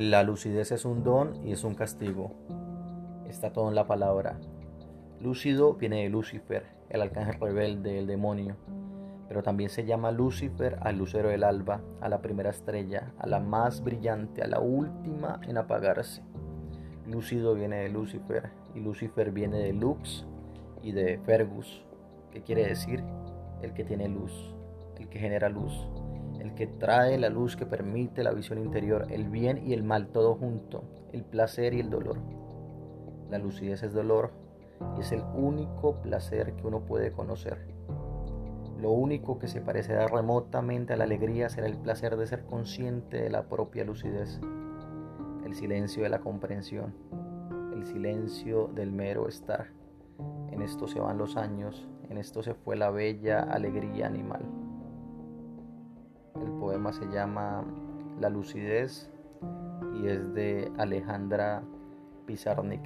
La lucidez es un don y es un castigo. Está todo en la palabra. Lúcido viene de Lucifer, el arcángel rebelde, el demonio. Pero también se llama Lucifer al lucero del alba, a la primera estrella, a la más brillante, a la última en apagarse. Lúcido viene de Lucifer y Lucifer viene de Lux y de Fergus, que quiere decir el que tiene luz, el que genera luz el que trae la luz que permite la visión interior, el bien y el mal todo junto, el placer y el dolor. La lucidez es dolor y es el único placer que uno puede conocer. Lo único que se parecerá remotamente a la alegría será el placer de ser consciente de la propia lucidez, el silencio de la comprensión, el silencio del mero estar. En esto se van los años, en esto se fue la bella alegría animal. Poema se llama La lucidez y es de Alejandra Pizarnik.